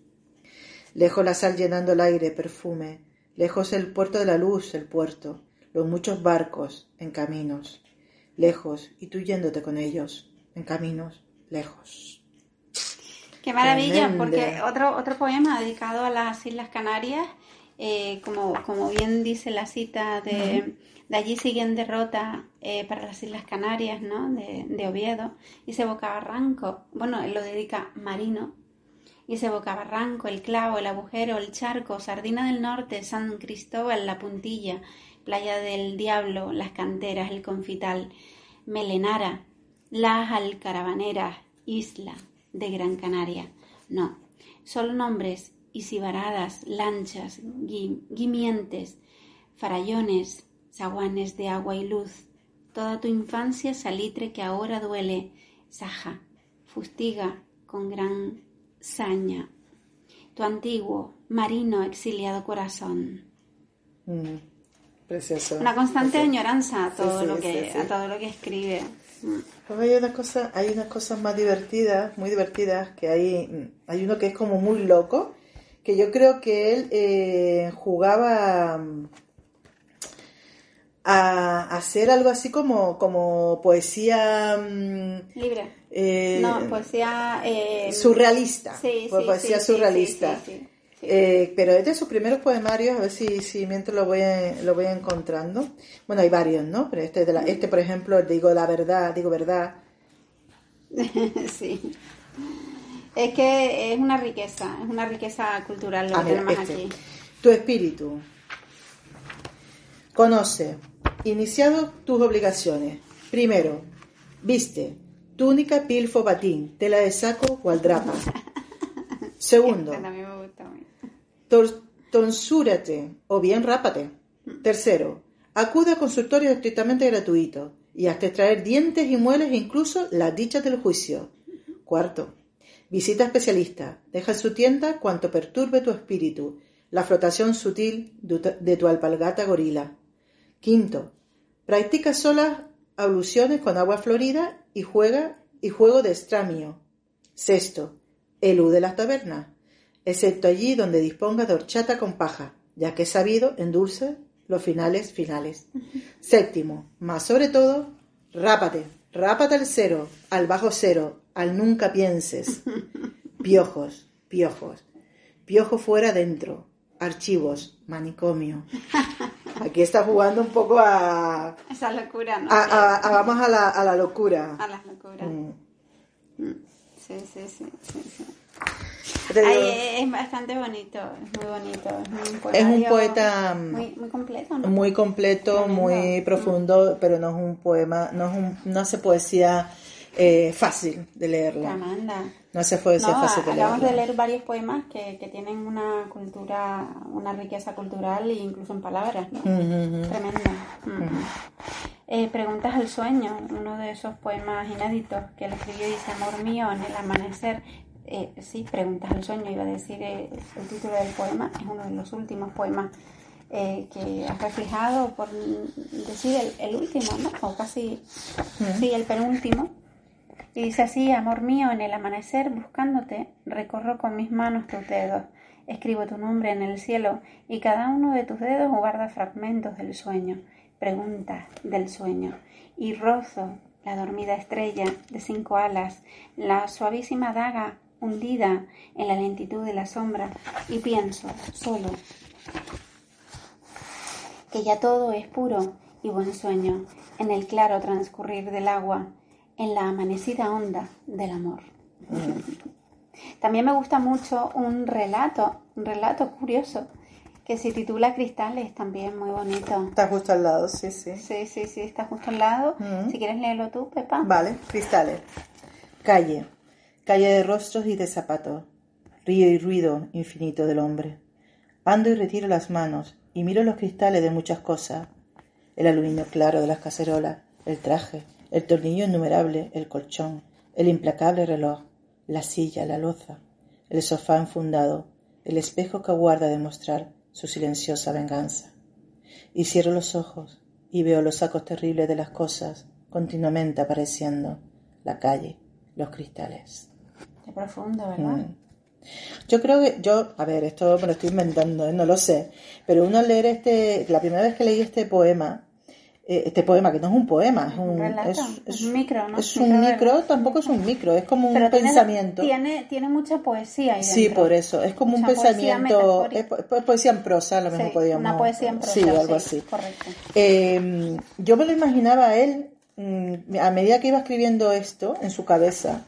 Lejos la sal llenando el aire, perfume, lejos el puerto de la luz, el puerto, los muchos barcos en caminos, lejos, y tú yéndote con ellos, en caminos, lejos. Qué maravilla, porque otro, otro poema dedicado a las Islas Canarias eh, como, como bien dice la cita de, de allí siguen derrota eh, para las Islas Canarias, ¿no? De, de Oviedo, y ese bocabarranco, bueno, él lo dedica Marino, y ese bocabarranco, el clavo, el agujero, el charco, Sardina del Norte, San Cristóbal, la puntilla, Playa del Diablo, las canteras, el confital, Melenara, las alcaravaneras, isla de Gran Canaria. No, son nombres y sibaradas, lanchas, gimientes, farallones, zaguanes de agua y luz, toda tu infancia salitre que ahora duele, saja, fustiga con gran saña, tu antiguo, marino, exiliado corazón. Mm, precioso. Una constante añoranza a todo, lo que, a todo lo que escribe. Pues hay unas cosas, hay unas cosas más divertidas, muy divertidas, que hay, hay uno que es como muy loco, que yo creo que él eh, jugaba mm, a, hacer algo así como, como poesía... Mm, Libre. Eh, no, poesía... Eh, surrealista. Sí, sí, poesía surrealista. Pero es de sus primeros poemarios, a ver si, si mientras lo voy, lo voy encontrando. Bueno, hay varios, ¿no? Pero este, de la, este por ejemplo, digo la verdad, digo verdad. [LAUGHS] sí. Es que es una riqueza, es una riqueza cultural lo que tenemos este. aquí. Tu espíritu conoce, iniciado tus obligaciones, Primero, viste, túnica, pilfo, batín, tela de saco, gualdrapa. [LAUGHS] Segundo, También me gusta a mí. tor- tonsúrate o bien rápate. Tercero, acude a consultorios estrictamente gratuitos y hasta extraer dientes y mueles e incluso las dichas del juicio. Cuarto, visita especialista. Deja en su tienda cuanto perturbe tu espíritu, la flotación sutil de tu- alpargata gorila. Quinto, practica solas abluciones con agua florida y juega y juego de estramio. Sexto, elude las tabernas, excepto allí donde disponga de horchata con paja, ya que es sabido endulce los finales finales. Séptimo, más sobre todo, rápate, rápate al cero, al bajo cero, al nunca pienses. [LAUGHS] Piojos, piojos, piojo fuera dentro, archivos, manicomio. Aquí está jugando un poco a, Esa locura, ¿no? a- a- a- vamos a la, a la locura. A las locuras. Mm. Sí, sí, sí. sí, Ay, es bastante bonito, es muy bonito. Es un, Es un poeta, mm, muy, muy completo, ¿no? muy completo, muy profundo, pero no es un poema, no es un, no hace poesía eh, fácil de leerla. Tremenda. No hace poesía No, fácil de acabamos de leer varios poemas que, que tienen una cultura, una riqueza cultural e incluso en palabras, ¿no? Tremendo. Mm. Eh, Preguntas al sueño, uno de esos poemas inéditos que él escribió dice, amor mío, en el amanecer. Eh, sí, Preguntas al sueño, iba a decir eh, el título del poema, es uno de los últimos poemas eh, que has reflejado, por decir el, el último, ¿no? O casi, sí, el penúltimo. Y dice así, amor mío, en el amanecer buscándote, recorro con mis manos tus dedos, escribo tu nombre en el cielo y cada uno de tus dedos guarda fragmentos del sueño, preguntas del sueño, y rozo la dormida estrella de cinco alas, la suavísima daga hundida en la lentitud de la sombra, y pienso, solo, que ya todo es puro y buen sueño, en el claro transcurrir del agua, en la amanecida onda del amor. También me gusta mucho un relato, un relato curioso, que se titula Cristales, también muy bonito. Está justo al lado, sí, sí. Sí, sí, sí, está justo al lado. Mm. Si quieres leerlo tú, Pepa. Vale, cristales. Calle. Calle de rostros y de zapatos. Río y ruido infinito del hombre. Ando y retiro las manos y miro los cristales de muchas cosas. El aluminio claro de las cacerolas, el traje, el tornillo innumerable, el colchón, el implacable reloj, la silla, la loza, el sofá enfundado, el espejo que aguarda demostrar su silenciosa venganza. Y cierro los ojos y veo los sacos terribles de las cosas continuamente apareciendo, la calle, los cristales. Qué profundo, ¿verdad? Mm. Yo creo que yo, a ver, esto me lo estoy inventando, ¿eh? no lo sé, pero uno al leer este, la primera vez que leí este poema, eh, este poema que no es un poema, es un, Un relato, es, es un micro, ¿no? Es un Micro micro, tampoco es un micro, es como un Pero tiene- pensamiento. Tiene, tiene mucha poesía ahí Sí, por eso. Es como un Mucha poesía pensamiento. Es es poesía en prosa, a lo mejor Sí, podríamos. una poesía en prosa. Sí, algo sí, así. Correcto. Eh, yo me lo imaginaba a él, mm, a medida que iba escribiendo esto en su cabeza,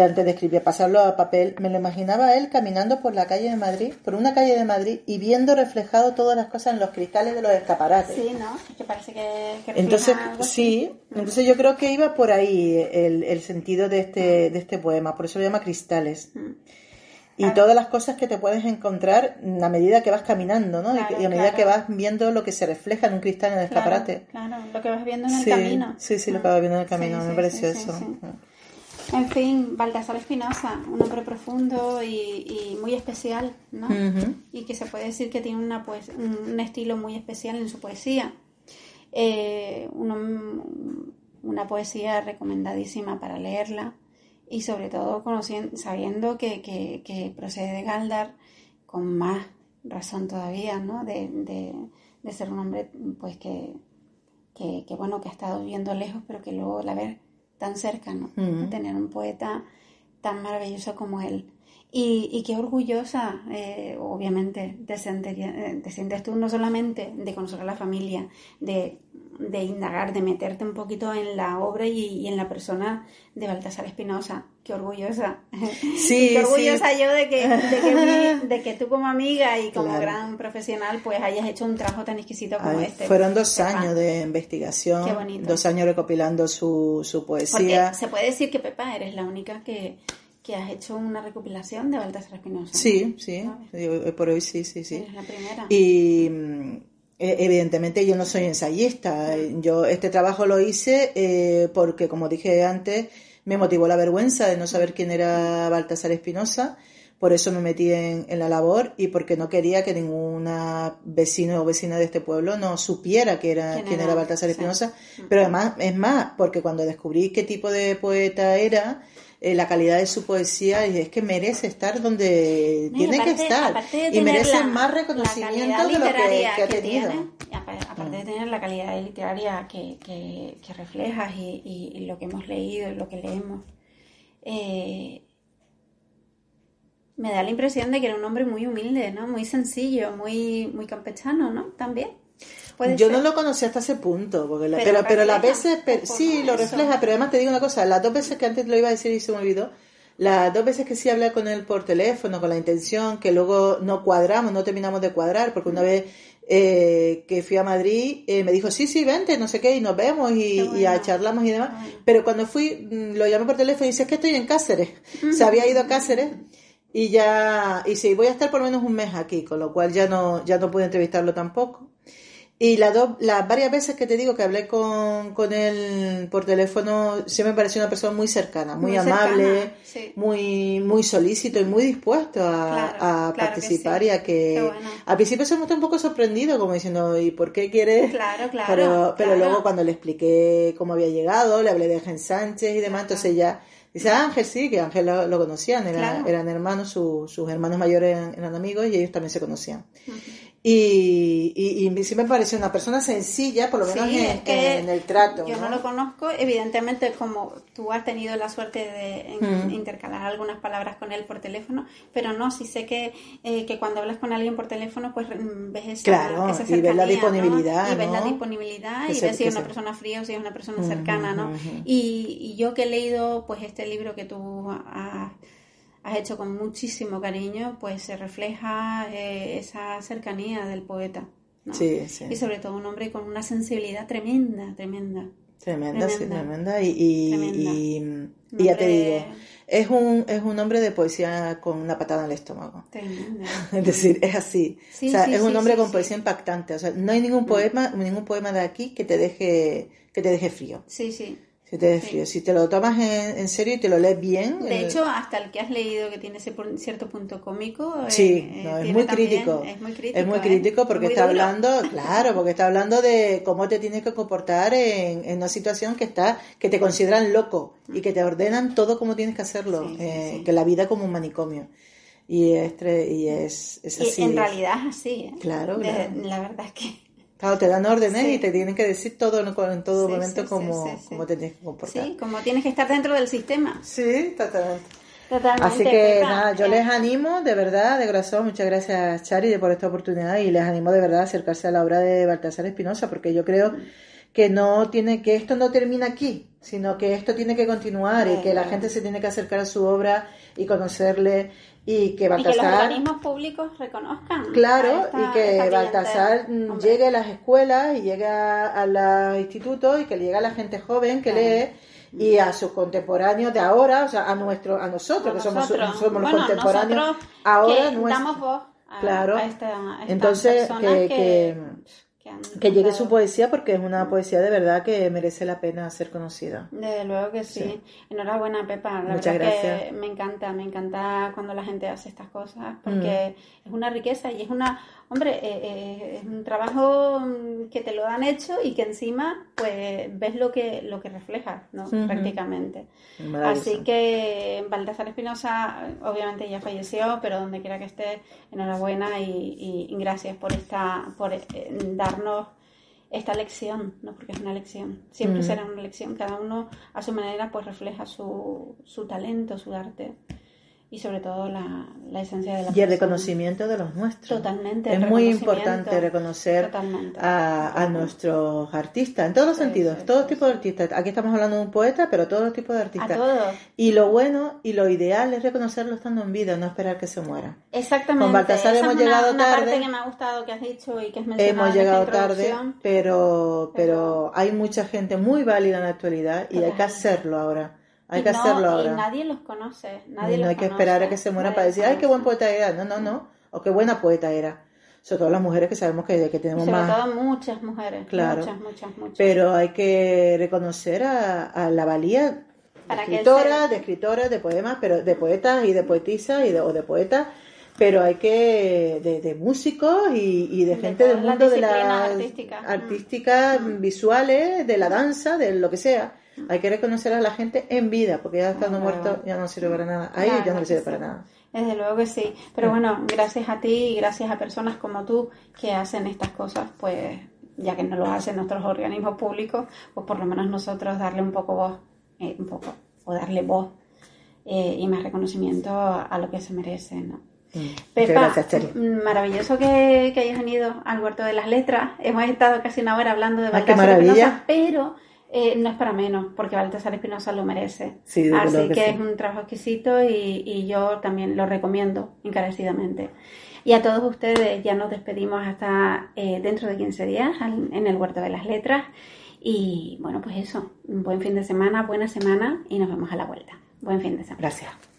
antes de escribir, pasarlo a papel, me lo imaginaba a él caminando por la calle de Madrid, por una calle de Madrid, y viendo reflejado todas las cosas en los cristales de los escaparates. Sí, ¿no? Es que parece que, Entonces, sí, entonces yo creo que iba por ahí el, el sentido de este, de este poema, por eso lo llama Cristales. Mm. Y todas las cosas que te puedes encontrar a medida que vas caminando, ¿no? Y Claro, que- y, a medida claro. que vas viendo lo que se refleja en un cristal en el escaparate. Claro, lo que vas viendo en el sí, camino. sí, sí, lo Mm. que vas viendo en el camino, Sí, me sí, eso. En fin, Baltasar Espinosa, un hombre profundo y, y muy especial, ¿no? Y que se puede decir que tiene una poes- un estilo muy especial en su poesía. Eh, un- una poesía recomendadísima para leerla y sobre todo conociendo, sabiendo que, que- que procede de Galdar con más razón todavía, ¿no? De, de- de ser un hombre pues que, que, que, bueno, que ha estado viviendo lejos, pero que luego la ver tan cerca, ¿no? Tener un poeta tan maravilloso como él. Y, y qué orgullosa, eh, obviamente, te, eh, te sientes tú no solamente de conocer a la familia, de de indagar, de meterte un poquito en la obra y, en la persona de Baltasar Espinosa. Qué orgullosa. Sí, [LAUGHS] Qué orgullosa yo de que, [LAUGHS] de que, tú como amiga y como gran profesional pues hayas hecho un trabajo tan exquisito como este. Fueron dos años de investigación, dos años recopilando su, su poesía. se puede decir que Pepa eres la única que, que has hecho una recopilación de Baltasar Espinosa. Sí, sí, por hoy sí, sí, sí. Eres la primera. Y evidentemente yo no soy ensayista. Yo este trabajo lo hice eh, porque, como dije antes, me motivó la vergüenza de no saber quién era Baltasar Espinosa. Por eso me metí en, la labor y porque no quería que ninguna vecino o vecina de este pueblo no supiera que era, quién, era, Baltasar Espinosa. Pero además, es más, porque cuando descubrí qué tipo de poeta era, eh, la calidad de su poesía y es que merece estar donde tiene que estar y merece más reconocimiento de lo que, ha tenido. aparte de tener la calidad literaria que, que, reflejas y, lo que hemos leído y lo que leemos, eh, me da la impresión de que era un hombre muy humilde, ¿no? Muy sencillo, muy, muy campechano, ¿no? También. Yo no lo conocí hasta ese punto, porque pero, pero, las veces, sí, lo refleja, pero además te digo una cosa, las dos veces que antes lo iba a decir y se me olvidó, las dos veces que sí hablé con él por teléfono, con la intención, que luego no cuadramos, no terminamos de cuadrar, porque una vez eh, que fui a Madrid, eh, me dijo, sí, sí, vente, no sé qué, y nos vemos y, a charlamos y demás. Pero cuando fui, mm, lo llamé por teléfono y dice, es que estoy en Cáceres. Se había ido a Cáceres y ya, y sí, voy a estar por lo menos un mes aquí, con lo cual ya no, ya no pude entrevistarlo tampoco. Y las las varias veces que te digo que hablé con, con él por teléfono, sí me pareció una persona muy cercana, muy, amable, muy, muy solícito y muy dispuesto a, participar y a que... Al principio se mostró un poco sorprendido, como diciendo, ¿y por qué quieres? Claro, claro. [LAUGHS] Pero, pero luego cuando le expliqué cómo había llegado, le hablé de Ángel Sánchez y demás, entonces ya... Dice, ah, Ángel sí, que Ángel lo, conocían, eran hermanos, sus hermanos mayores eran, amigos y ellos también se conocían. Y, y, sí me parece una persona sencilla, por lo menos en, el trato. Yo ¿no? lo conozco, evidentemente como tú has tenido la suerte de mm. intercalar algunas palabras con él por teléfono, pero no, sí sé que, eh, que cuando hablas con alguien por teléfono, pues mm, ves esa, claro, y ves la disponibilidad. Y ves la disponibilidad y ves si es una persona fría o si es una persona cercana, ¿no? y, y yo que he leído pues este libro que tú has has hecho con muchísimo cariño, pues se refleja eh, esa cercanía del poeta. Sí, sí. Y sobre todo un hombre con una sensibilidad tremenda, tremenda. Tremenda, sí, tremenda. Y, y, ya te digo, es un, es un hombre de poesía con una patada en el estómago. Tremenda. [LAUGHS] es decir, es así. o sea, es un hombre con poesía impactante. O sea, no hay ningún mm. poema, ningún poema de aquí que te deje, que te deje frío. Sí, sí. Si te lo tomas en, serio y te lo lees bien. De hecho, hasta el que has leído que tiene ese cierto punto cómico. Eh, sí, eh, es, muy crítico, es muy crítico. Es muy crítico. ¿eh? porque está hablando, [LAUGHS] claro, porque está hablando de cómo te tienes que comportar en, una situación que está, que te consideran loco y que te ordenan todo como tienes que hacerlo, que la vida como un manicomio. Y es, y es, es así. Y en realidad es así. Claro, claro. La verdad es que Claro, te dan órdenes y te tienen que decir todo en todo momento cómo, te tienes que comportar. Sí, como tienes que estar dentro del sistema. Sí, totalmente. Así que nada, yo les animo de verdad, de corazón, muchas gracias Chari por esta oportunidad y les animo de verdad a acercarse a la obra de Baltasar Espinosa porque yo creo que no tiene que esto no termina aquí, sino que esto tiene que continuar y que la gente se tiene que acercar a su obra y conocerle y que Baltasar... los organismos públicos reconozcan. Claro, y que Baltasar llegue a las escuelas y llegue a, los institutos y que le llegue a la gente joven que lee y a sus contemporáneos de ahora, o sea, a nuestro, a nosotros, que somos, somos los contemporáneos ahora que damos voz a, claro. esta, Entonces, que que llegue su poesía porque es una poesía de verdad que merece la pena ser conocida. Desde luego que sí. Enhorabuena, Pepa. La Muchas verdad gracias. Que me encanta, me encanta cuando la gente hace estas cosas porque mm. es una riqueza y es una hombre, eh, eh, es un trabajo que te lo han hecho y que encima pues ves lo que lo que refleja, ¿no? Prácticamente. Así que Baltasar Espinosa obviamente ya falleció, pero donde quiera que esté, enhorabuena y, gracias por esta por eh, darnos esta lección, ¿no? Porque es una lección. Siempre será una lección. Cada uno a su manera pues refleja su, su talento, su arte y sobre todo la, la esencia de la Y el reconocimiento de los nuestros. Totalmente. Es muy importante reconocer a, a, nuestros artistas, en todos los sentidos, todo tipo de artistas. Aquí estamos hablando de un poeta, pero todos los tipos de artistas. A todos. Y lo bueno y lo ideal es reconocerlo estando en vida, no esperar que se muera. Exactamente. Con Baltasar hemos llegado una tarde. parte que me ha gustado que has dicho y que has Hemos llegado tarde, pero, pero, hay mucha gente muy válida en la actualidad y hay que hacerlo ahora. Hay que hacerlo ahora. Y nadie los conoce. Nadie no hay que esperar a que se muera para decir, ay, qué buen poeta era. No, no, no. O qué buena poeta era. Sobre todo las mujeres que sabemos que, que tenemos Sobre más. todo muchas mujeres. Claro. Muchas, muchas, muchas. Pero hay que reconocer a, la valía de escritoras, de escritoras, de poemas, pero de poetas y de poetisas y de, o de poetas pero hay que de, de músicos y, y de, gente del mundo de las artísticas, mm. visuales, de la danza, de lo que sea hay que reconocer a la gente en vida, porque ya estando muerto ya no sirve para nada. A ellos ya no les sirve para nada. Desde luego que sí. Pero bueno, gracias a ti y gracias a personas como tú que hacen estas cosas, pues ya que no lo hacen nuestros organismos públicos, pues por lo menos nosotros darle un poco voz, eh, un poco, o darle voz eh, y más reconocimiento a, lo que se merece, ¿no? Mm. Pepa, gracias, mm, maravilloso que, que, hayas venido al Huerto de las Letras. Hemos estado casi una hora hablando de Baltasar qué maravilla. pero eh, no es para menos, porque Baltasar Espinosa lo merece. Así que, es un trabajo exquisito y, yo también lo recomiendo encarecidamente. Y a todos ustedes ya nos despedimos hasta eh, dentro de 15 días en el Huerto de las Letras. Y bueno, pues eso, un buen fin de semana, buena semana y nos vemos a la vuelta. Buen fin de semana. Gracias.